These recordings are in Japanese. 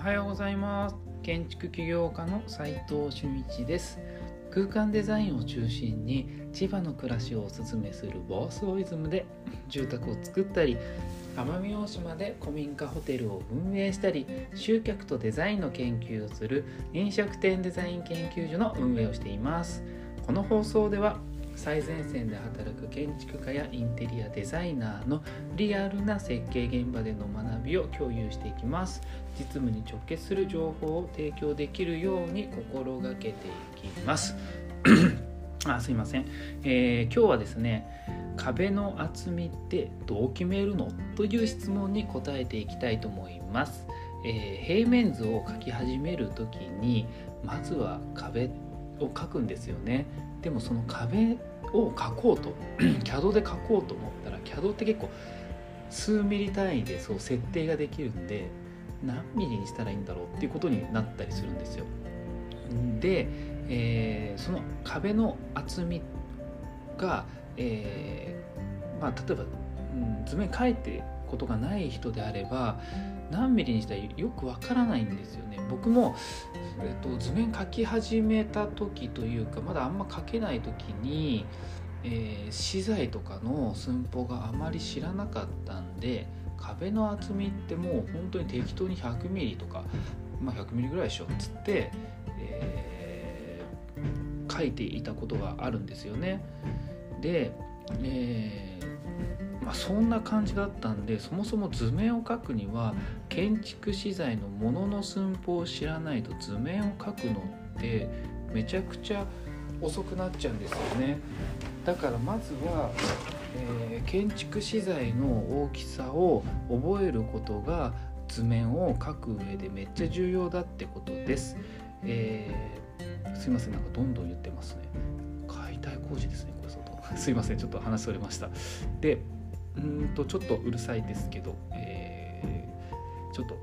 はようございます。建築起業家の斉藤俊一です。空間デザインを中心に千葉の暮らしをおすすめするボースオイズムで住宅を作ったり奄美大島で古民家ホテルを運営したり集客とデザインの研究をする飲食店デザイン研究所の運営をしています。この放送では最前線で働く建築家やインテリアデザイナーのリアルな設計現場での学びを共有していきます。実務に直結する情報を提供できるように心がけていきます。あすいません、えー、今日はですね壁の厚みってどう決めるの？という質問に答えていきたいと思います、えー、平面図を描き始める時にまずは壁を描くんですよねでもその壁を描こうと CAD で描こうと思ったら CAD って結構数ミリ単位でそう設定ができるんで何ミリにしたらいいんだろうっていうことになったりするんですよ。で、えー、その壁の厚みが、えー、まあ、例えば、うん、図面描いてことがない人であれば何ミリにしたらよくわからないんですよね。僕も、えっと、図面描き始めた時というかまだあんま描けない時に、えー、資材とかの寸法があまり知らなかったんで壁の厚みってもう本当に適当に 100mm とか、まあ、100mm ぐらいでしょっつって、えー、書いていたことがあるんですよね。で、えーまあ、そんな感じだったんでそもそも図面を描くには建築資材のものの寸法を知らないと図面を描くのってめちゃくちゃ遅くなっちゃうんですよね。だからまずはえー、建築資材の大きさを覚えることが図面を描く上でめっちゃ重要だってことです。えー、すいませんなんかどんどん言ってますね。解体工事ですねこれ外。すいませんちょっと話それました。でうんとちょっとうるさいですけど、えー、ちょっと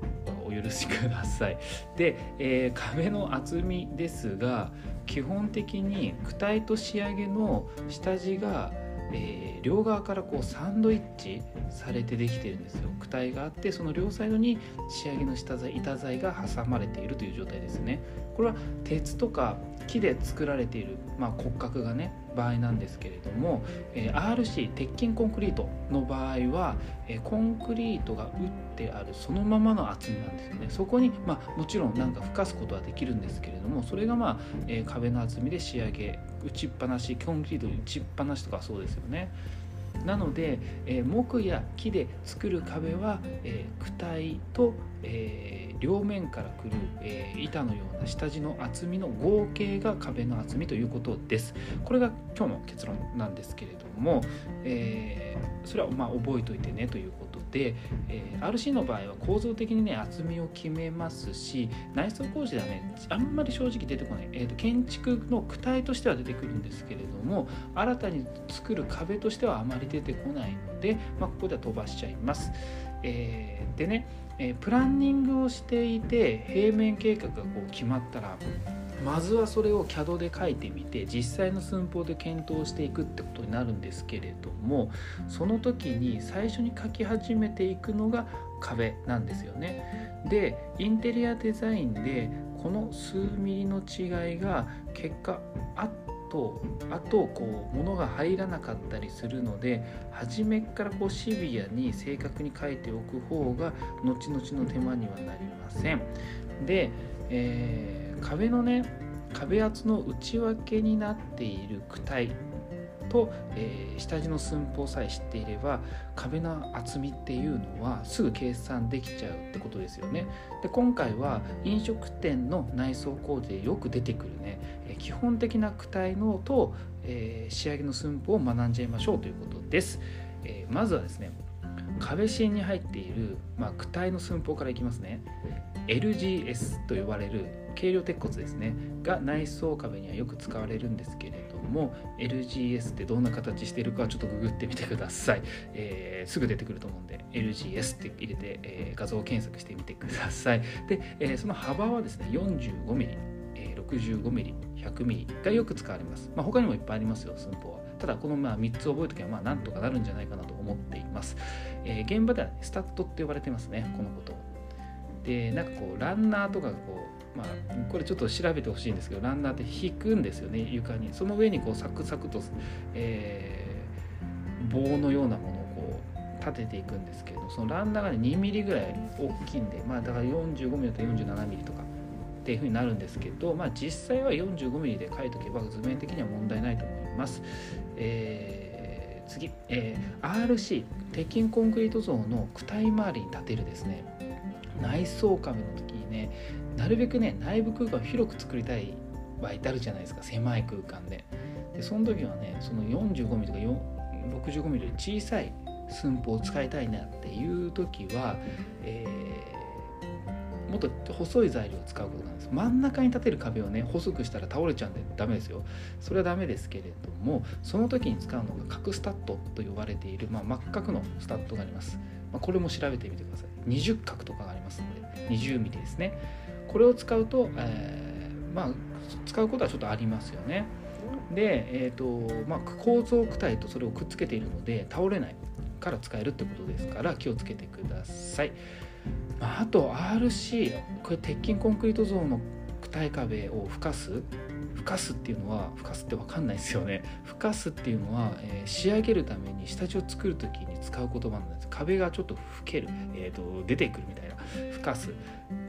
お許しください。で、えー、壁の厚みですが基本的に躯体と仕上げの下地がえー、両側からこうサンドイッチされてできてるんですよ躯体があってその両サイドに仕上げの下材板材が挟まれているという状態ですねこれは鉄とか木で作られている、まあ、骨格がね場合なんですけれども、えー、RC 鉄筋コンクリートの場合は、えー、コンクリートが打ってあるそのままの厚みなんですよね。そこに、まあ、もちろんなんか吹かすことはできるんですけれどもそれが、まあえー、壁の厚みで仕上げ打ちっぱなしコンクリート打ちっぱなしとかそうですよね。なので、えー、木や木で作る壁は、えー、躯体と、えー、両面からくる、え板のような下地の厚みの合計が壁の厚みということです。これが今日の結論なんですけれども、えそれはまあ覚えておいてねということで、え RC の場合は構造的にね厚みを決めますし内装工事ではねあんまり正直出てこない、えーと、建築の躯体としては出てくるんですけれども新たに作る壁としてはあまり出てこないので、まあ、ここでは飛ばしちゃいます。えー、でね、えー、プランニングをしていて平面計画がこう決まったらまずはそれを CAD で書いてみて実際の寸法で検討していくってことになるんですけれどもその時に最初に書き始めていくのが壁なんですよね。でインテリアデザインでこの数ミリの違いが結果あっとあとこう物が入らなかったりするので初めからこうシビアに正確に書いておく方が後々の手間にはなりません。で、えー、壁のね壁厚の内訳になっている躯体と、えー、下地の寸法さえ知っていれば壁の厚みっていうのはすぐ計算できちゃうってことですよね。で今回は飲食店の内装工事でよく出てくるね、えー、基本的な躯体のと、えー、仕上げの寸法を学んじゃいましょうということです。えまずはですね壁芯に入っている、まあ、躯体の寸法からいきますね LGS と呼ばれる軽量鉄骨ですねが内装壁にはよく使われるんですけれども LGS ってどんな形してるかちょっとググってみてください、えー、すぐ出てくると思うんで LGS って入れて、えー、画像検索してみてください。で、えー、その幅はですね 45mm 65mm100mm がよく使われます、まあ、他にもいっぱいありますよ寸法は。ただこのまあ3つ覚えとけばまあなんとかなるんじゃないかなと思っています、えー、現場ではスタッドって呼ばれてますねこのことでなんかこうランナーとかがこうまあこれちょっと調べてほしいんですけどランナーって引くんですよね床に。その上にこうサクサクと、えー、棒のようなものをこう立てていくんですけどそのランナーがね2ミリぐらい大きいんでまあだから45ミリと47ミリとかっていうふうになるんですけど、まあ、実際は45ミリで書いとけば図面的には問題ないと思います。えー、次、えー、RC 鉄筋コンクリート像の躯体周りに立てるですね。内装壁の時にねなるべくね内部空間を広く作りたい場合ってあるじゃないですか。狭い空間で。でその時はねその45ミリとか65ミリで小さい寸法を使いたいなっていう時は、えー、もっと細い材料を使うことなんです。真ん中に立てる壁をね細くしたら倒れちゃうんでダメですよ。それはダメですけれどもその時に使うのが角スタッドと呼ばれている、まあ、真っ角のスタッドがあります、まあ、これも調べてみてください。20角とかがありますので20ミリですね。これを使うと、えー、まあ使うことはちょっとありますよね。で、えーとまあ、構造躯体とそれをくっつけているので倒れないから使えるってことですから気をつけてください、まあ、あと RC これ鉄筋コンクリート像の躯体壁をふかすふかすっていうのはふかすって分かんないですよね。ふかすっていうのは、えー、仕上げるために下地を作る時に使う言葉なんです。壁がちょっとふける、えーと、出てくるみたいな。ふかす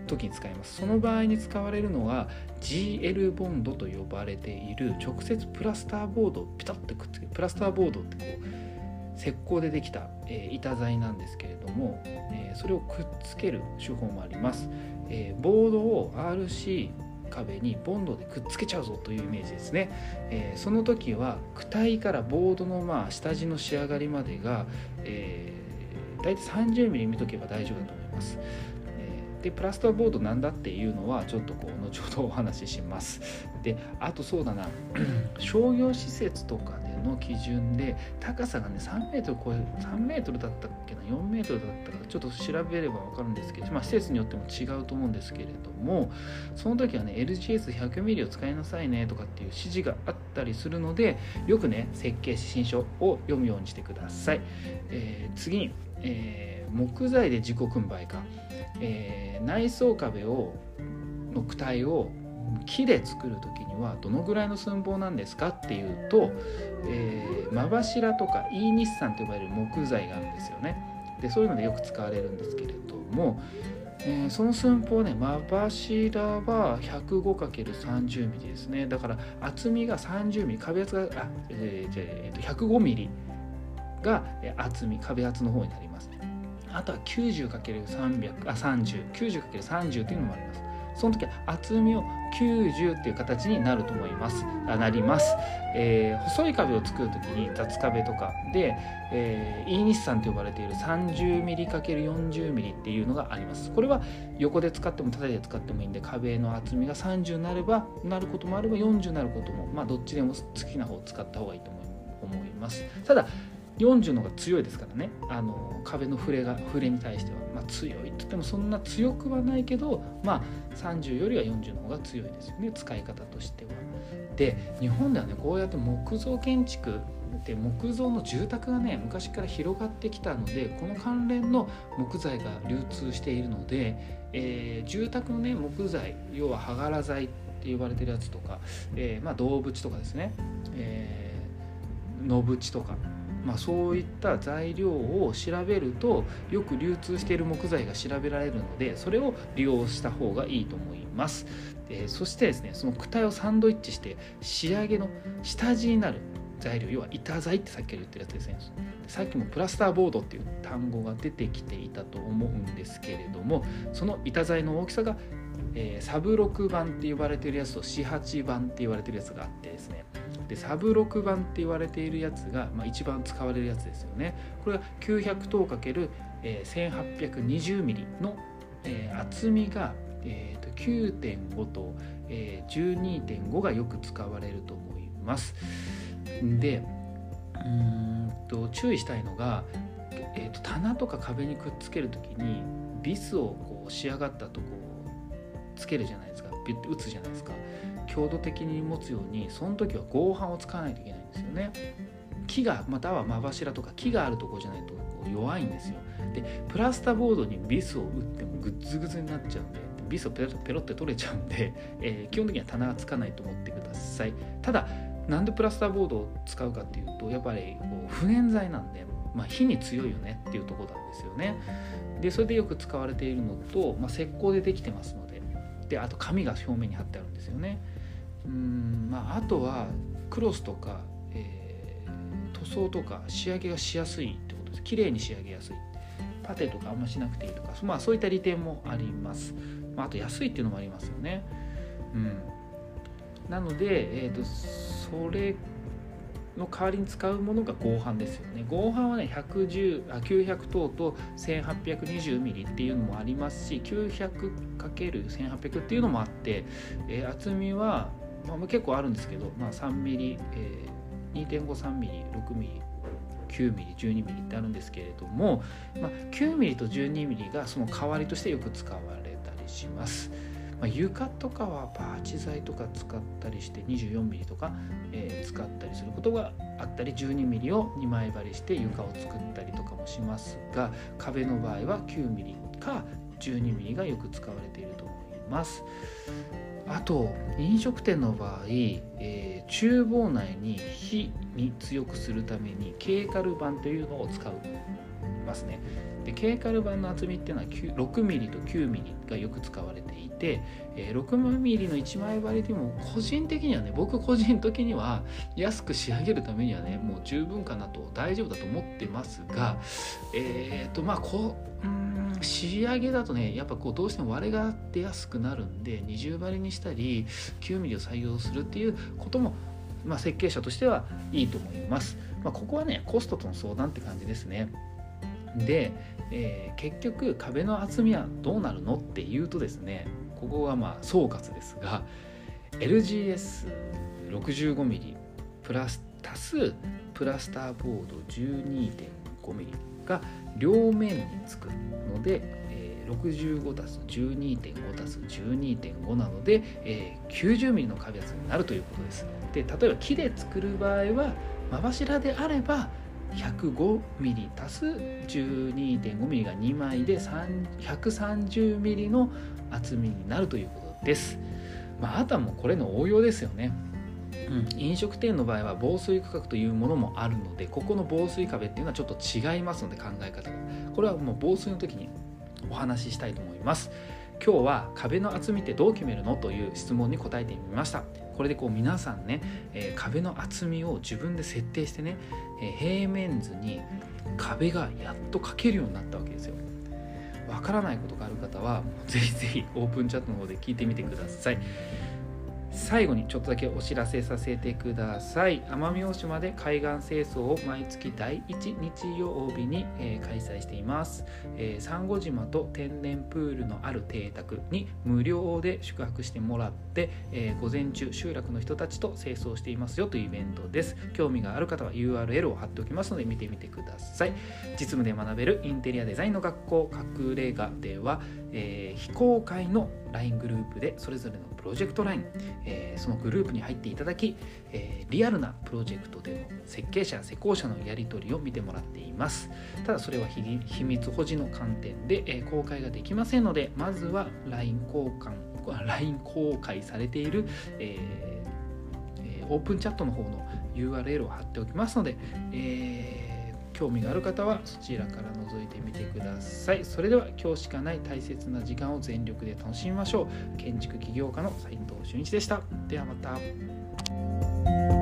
時に使います。その場合に使われるのは GL ボンドと呼ばれている直接プラスターボードをピタッとくっつけるプラスターボードってこう石膏でできた、えー、板材なんですけれども、えー、それをくっつける手法もあります、えー、ボードを RC 壁にボンドでくっつけちゃうぞというイメージですね、えー、その時は躯体からボードのまあ下地の仕上がりまでが、えー、大体 30mm 見とけば大丈夫だと思います、えー、でプラスターボードなんだっていうのはちょっとこう後ほどお話しします。であとそうだな。商業施設とかの基準で高さがね3メートル超える3メートルだったっけな4メートルだったかちょっと調べれば分かるんですけど、まあ、施設によっても違うと思うんですけれどもその時はね LGS100mm を使いなさいねとかっていう指示があったりするのでよくね設計指針書を読むようにしてください、えー、次に、えー、木材で自己組売か、えー、内装壁をの躯体を木で作る時にはどのぐらいの寸法なんですかっていうと、えー、真柱とか E 日産と呼ばれる木材があるんですよね。でそういうのでよく使われるんですけれども、えー、その寸法ね真柱は 105×30mm ですね。だから厚みが 30mm 壁厚があ、えー、じゃえー、105mm が厚み壁厚の方になります。あとは 90×300 あ 3090×30 というのもあります。その時は厚みを90っていう形になると思います。あなります、えー、細い壁を作る時に雑壁とかで、えー、E 日産と呼ばれている 30mm×40mm っていうのがあります。これは横で使っても縦で使ってもいいんで壁の厚みが30になればなることもあれば40になることもまあどっちでも好きな方を使った方がいいと思います。ただ40の方が強いですからね。あの壁の触れが触れに対しては、まあ、強いって言ってもそんな強くはないけど、まあ、30よりは40の方が強いですよね。使い方としては。で日本ではねこうやって木造建築で木造の住宅がね昔から広がってきたのでこの関連の木材が流通しているので、えー、住宅のね木材要は羽柄材って呼ばれてるやつとか、えー、まあ、動物とかですね、えー、野縁とか。まあ、そういった材料を調べるとよく流通している木材が調べられるのでそれを利用した方がいいと思います、えそしてですねその躯体をサンドイッチして仕上げの下地になる材料要は板材ってさっき言ってるやつですね。さっきもプラスターボードっていう単語が出てきていたと思うんですけれどもその板材の大きさが、えー、サブ6番って呼ばれてるやつと四8番って言われてるやつがあってですねでサブ6番って言われているやつが、まあ、一番使われるやつですよね。これが900等 ×1820mm の、えー、厚みが、えーと、9.5と、えー、12.5がよく使われると思います。でうんと注意したいのが、えーと、棚とか壁にくっつける時にビスをこう仕上がったとこつけるじゃないですか。ビュッて打つじゃないですか。強度的に持つようにその時は合板を使わないといけないんですよね。木がまたは真柱とか木があるところじゃないとこう弱いんですよ。でプラスタボードにビスを打ってもグッズグズになっちゃうんでビスをペロペロって取れちゃうんで、えー、基本的には棚がつかないと思ってください。ただなんでプラスターボードを使うかっていうとやっぱりこう不燃剤なんで、まあ、火に強いよねっていうとこなんですよね。でそれでよく使われているのと、まあ、石膏でできてますのでであと紙が表面に貼ってあるんですよね。うんまああとはクロスとか、えー、塗装とか仕上げがしやすいってことです。綺麗に仕上げやすい。パテとかあんましなくていいとか、まあ、そういった利点もあります。まあ、あと安いっていうのもありますよね。うん、なので、えーと、それの代わりに使うものが合板ですよね。合板はね110あ900等と 1820mm っていうのもありますし 900×1800 っていうのもあって、えー、厚みは、まあ、結構あるんですけど、まあ、3mm、えー、2.53mm、6mm 9mm、12mm ってあるんですけれども、まあ、9mm と 12mm がその代わりとしてよく使われたりします。まあ、床とかはパーチ材とか使ったりして 24mm とか、えー、使ったりすることがあったり 12mm を2枚張りして床を作ったりとかもしますが壁の場合は 9mm か 12mm がよく使われていると思います。ますあと飲食店の場合、えー、厨房内に火に強くするためにケーカル板というのを使いますね。でケーカル板の厚みっていうのは 6mm と 9mm がよく使われていて、え、6mm の1枚張りでも個人的にはね僕個人的には安く仕上げるためにはねもう十分かなと大丈夫だと思ってますがえっ、とまあこううん仕上げだとねやっぱこうどうしても割れが出やすくなるんで二重張りにしたり 9mm を採用するっていうこともまあ、設計者としてはいいと思います。まあ、ここはねコストとの相談って感じですね。で、えー、結局壁の厚みはどうなるのっていうとですねここがまあ総括ですが LGS65mm プラス足すプラスターボード 12.5mm が両面につくので、えー、65足す12.5足す12.5なので、えー、90mm の壁厚になるということです。で例えば木で作る場合は真柱であれば 105mm 足す 12.5mm が2枚で 130mm の厚みになるということです。まあ、あとはもうこれの応用ですよね。うん、飲食店の場合は防水区画というものもあるのでここの防水壁っていうのはちょっと違いますので考え方が。これはもう防水の時にお話ししたいと思います。今日は壁の厚みってどう決めるのという質問に答えてみました。これでこう皆さんね、えー、壁の厚みを自分で設定してね、えー、平面図に壁がやっと描けるようになったわけですよ。わからないことがある方はぜひぜひオープンチャットの方で聞いてみてください。最後にちょっとだけお知らせさせてください。奄美大島で海岸清掃を毎月第1日曜日に、えー、開催しています、えー、サンゴ島と天然プールのある邸宅に無料で宿泊してもらって、えー、午前中集落の人たちと清掃していますよというイベントです。興味がある方は URL を貼っておきますので見てみてください。実務で学べるインテリアデザインの学校隠れ家では、え非公開の LINE グループでそれぞれのプロジェクト LINE、えー、そのグループに入っていただき、えー、リアルなプロジェクトでの設計者施工者のやり取りを見てもらっています。ただそれは秘密保持の観点で、え、公開ができませんのでまずは LINE 交換 LINE 公開されている、え、オープンチャットの方の URL を貼っておきますので、えー興味がある方はそちらから覗いてみてください。それでは今日しかない大切な時間を全力で楽しみましょう。建築起業家の斉藤俊一でした。ではまた。